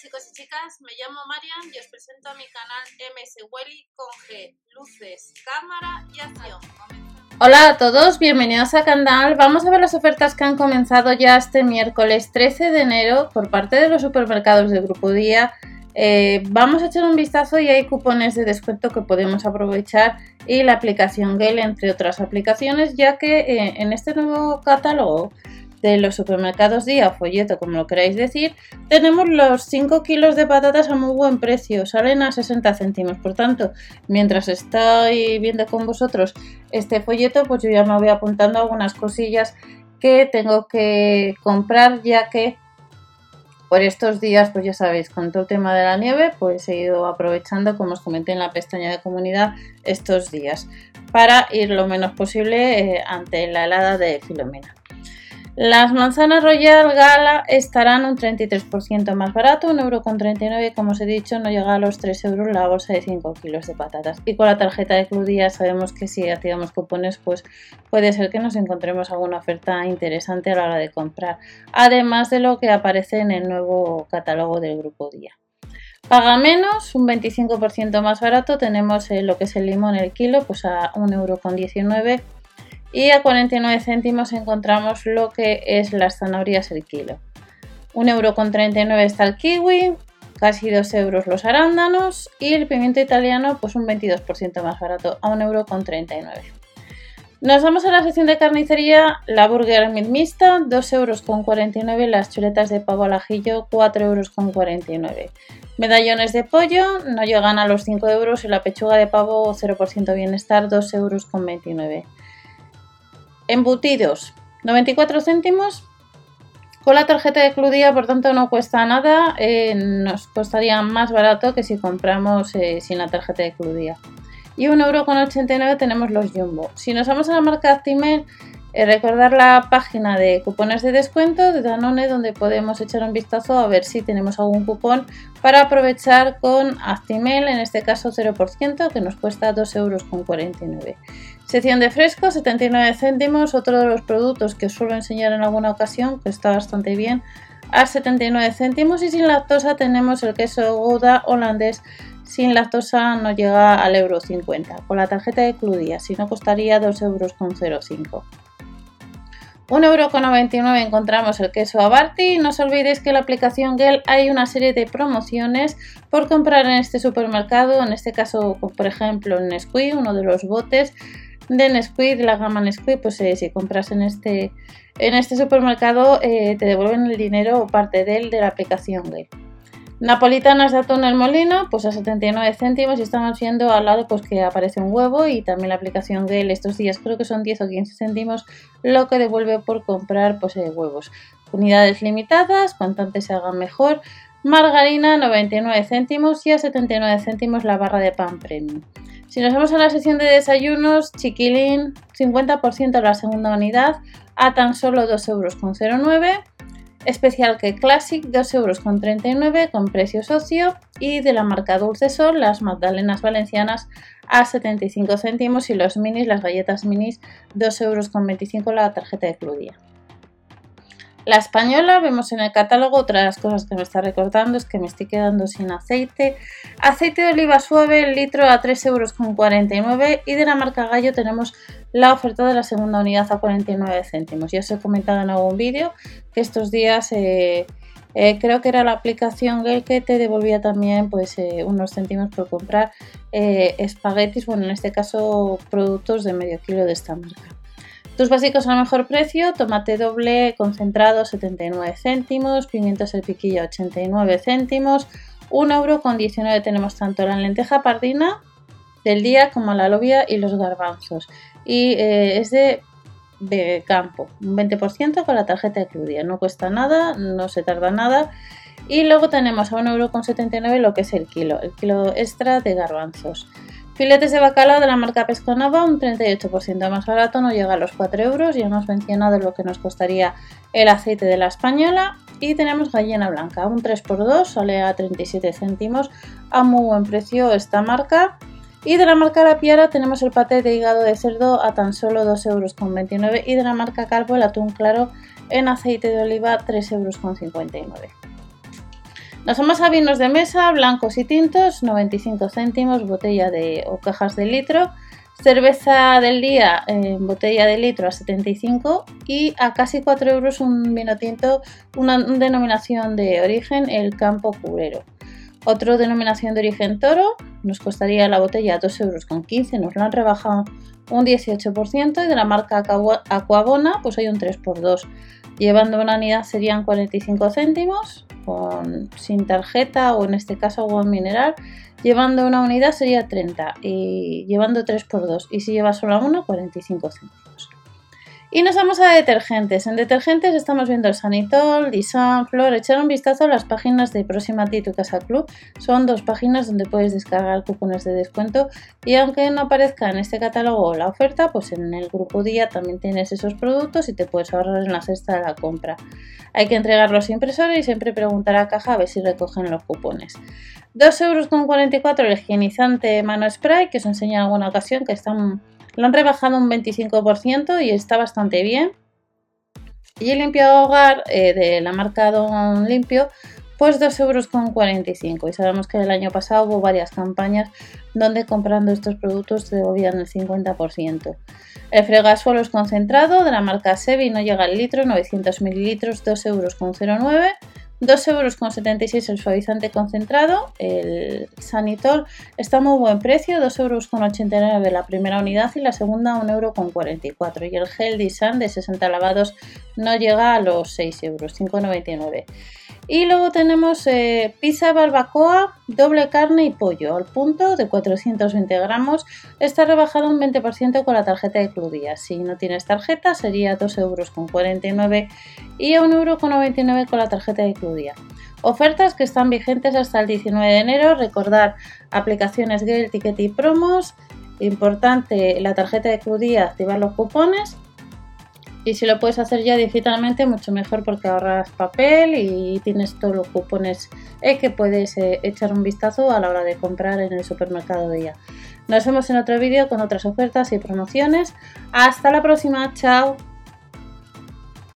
chicos y chicas, me llamo Marian y os presento a mi canal MS Welly con G, luces, cámara y acción. Hola a todos, bienvenidos al canal. Vamos a ver las ofertas que han comenzado ya este miércoles 13 de enero por parte de los supermercados de Grupo Día. Eh, vamos a echar un vistazo y hay cupones de descuento que podemos aprovechar y la aplicación Gale entre otras aplicaciones ya que eh, en este nuevo catálogo de los supermercados día, folleto, como lo queráis decir, tenemos los 5 kilos de patatas a muy buen precio, salen a 60 céntimos. Por tanto, mientras estoy viendo con vosotros este folleto, pues yo ya me voy apuntando algunas cosillas que tengo que comprar, ya que por estos días, pues ya sabéis, con todo el tema de la nieve, pues he ido aprovechando, como os comenté en la pestaña de comunidad, estos días para ir lo menos posible eh, ante la helada de Filomena. Las manzanas Royal Gala estarán un 33% más barato, 1,39€ como os he dicho, no llega a los 3 euros la bolsa de 5 kilos de patatas. Y con la tarjeta de Club sabemos que si activamos cupones, pues puede ser que nos encontremos alguna oferta interesante a la hora de comprar, además de lo que aparece en el nuevo catálogo del Grupo Día. Paga menos, un 25% más barato, tenemos eh, lo que es el limón el kilo, pues a 1,19€ y a 49 céntimos encontramos lo que es las zanahorias el kilo. 1,39€ está el kiwi, casi 2 euros los arándanos y el pimiento italiano pues un 22% más barato a 1,39€. Nos vamos a la sección de carnicería, la burger mixta, 2,49 euros, las chuletas de pavo al ajillo, 4,49 euros. Medallones de pollo no llegan a los 5 euros y la pechuga de pavo 0% bienestar, 2,29 euros. Embutidos, 94 céntimos. Con la tarjeta de Cludía, por tanto, no cuesta nada. Eh, nos costaría más barato que si compramos eh, sin la tarjeta de Cludía. Y 1,89€ tenemos los Jumbo. Si nos vamos a la marca Actimel, recordar la página de cupones de descuento de Danone donde podemos echar un vistazo a ver si tenemos algún cupón para aprovechar con Actimel, en este caso 0%, que nos cuesta 2,49€. Sección de fresco, 79 céntimos, otro de los productos que os suelo enseñar en alguna ocasión, que está bastante bien, a 79 céntimos y sin lactosa tenemos el queso Gouda holandés sin lactosa no llega al euro 50 con la tarjeta de Cludía, si no costaría 2,05 euros. 1,99€ encontramos el queso Abarty. No os olvidéis que en la aplicación Gel hay una serie de promociones por comprar en este supermercado. En este caso, por ejemplo, en Nesquik, uno de los botes de Nesquik, de la gama Nesquik, pues eh, si compras en este, en este supermercado eh, te devuelven el dinero o parte de él de la aplicación Gel. Napolitanas de atún el molino, pues a 79 céntimos y estamos viendo al lado pues que aparece un huevo y también la aplicación él estos días creo que son 10 o 15 céntimos lo que devuelve por comprar pues eh, huevos. Unidades limitadas, cuanto antes se hagan mejor. Margarina 99 céntimos y a 79 céntimos la barra de pan premium. Si nos vamos a la sección de desayunos, chiquilín 50% la segunda unidad a tan solo 2,09 euros especial que Classic 2,39 euros con precio socio y de la marca Dulce Sol las magdalenas valencianas a 75 céntimos y los minis, las galletas minis 2,25 euros la tarjeta de Cludia. La española, vemos en el catálogo otras cosas que me está recortando, es que me estoy quedando sin aceite. Aceite de oliva suave, litro a 3,49 euros y de la marca Gallo tenemos la oferta de la segunda unidad a 49 céntimos. Ya os he comentado en algún vídeo que estos días eh, eh, creo que era la aplicación Gale que te devolvía también pues eh, unos céntimos por comprar espaguetis, bueno en este caso productos de medio kilo de esta marca. Tus básicos a mejor precio, tomate doble concentrado 79 céntimos, pimientos el piquillo 89 céntimos, 1 euro con 19 tenemos tanto la lenteja pardina del día como la lobia y los garbanzos. Y eh, es de, de, campo, un 20% con la tarjeta de Cludia, no cuesta nada, no se tarda nada. Y luego tenemos a 1,79€ lo que es el kilo, el kilo extra de garbanzos. Filetes de bacalao de la marca Pesconova, un 38% más barato, no llega a los 4 euros. Ya hemos mencionado lo que nos costaría el aceite de la española. Y tenemos gallina blanca, un 3x2, sale a 37 céntimos, a muy buen precio esta marca. Y de la marca La Piara tenemos el paté de hígado de cerdo a tan solo 2,29 euros. Y de la marca Calvo el atún claro en aceite de oliva 3,59 euros. Nos vamos a vinos de mesa, blancos y tintos, 95 céntimos, botella de o cajas de litro. Cerveza del día en botella de litro a 75 y a casi 4 euros un vino tinto, una denominación de origen, el Campo Curero. Otro denominación de origen toro, nos costaría la botella 2 euros con 15, nos lo han rebajado un 18% y de la marca Aquabona pues hay un 3x2. Llevando una unidad serían 45 céntimos, con, sin tarjeta o en este caso agua mineral Llevando una unidad sería 30 y llevando 3 por 2 y si llevas solo una 45 céntimos. Y nos vamos a detergentes. En detergentes estamos viendo el Sanitol, Disan, Flor. Echar un vistazo a las páginas de Próxima ti tu casa club. Son dos páginas donde puedes descargar cupones de descuento y aunque no aparezca en este catálogo la oferta, pues en el grupo día también tienes esos productos y te puedes ahorrar en la cesta de la compra. Hay que entregar los impresores y siempre preguntar a caja a ver si recogen los cupones. 2,44 euros el higienizante mano spray que os enseña en alguna ocasión que están, lo han rebajado un 25% y está bastante bien. Y el limpiado hogar eh, de la marca Don Limpio pues 2,45 euros. Y sabemos que el año pasado hubo varias campañas donde comprando estos productos te devolvían el 50%. El fregasuelos concentrado de la marca Sebi no llega al litro, 900 mililitros, 2,09 euros. 2,76 euros el suavizante concentrado, el Sanitol está muy buen precio, 2,89 euros la primera unidad y la segunda 1,44 euros. Y el gel Disan de 60 lavados no llega a los 6 euros, 5,99 y luego tenemos eh, pizza barbacoa, doble carne y pollo al punto de 420 gramos. Está rebajado un 20% con la tarjeta de Cludía. Si no tienes tarjeta sería 2,49 euros y 1,99 euros con la tarjeta de Cludía. Ofertas que están vigentes hasta el 19 de enero. Recordar aplicaciones Gale, Ticket y Promos. Importante la tarjeta de Cludía, activar los cupones y si lo puedes hacer ya digitalmente, mucho mejor porque ahorras papel y tienes todos los cupones eh, que puedes eh, echar un vistazo a la hora de comprar en el supermercado de ella. Nos vemos en otro vídeo con otras ofertas y promociones. Hasta la próxima, chao.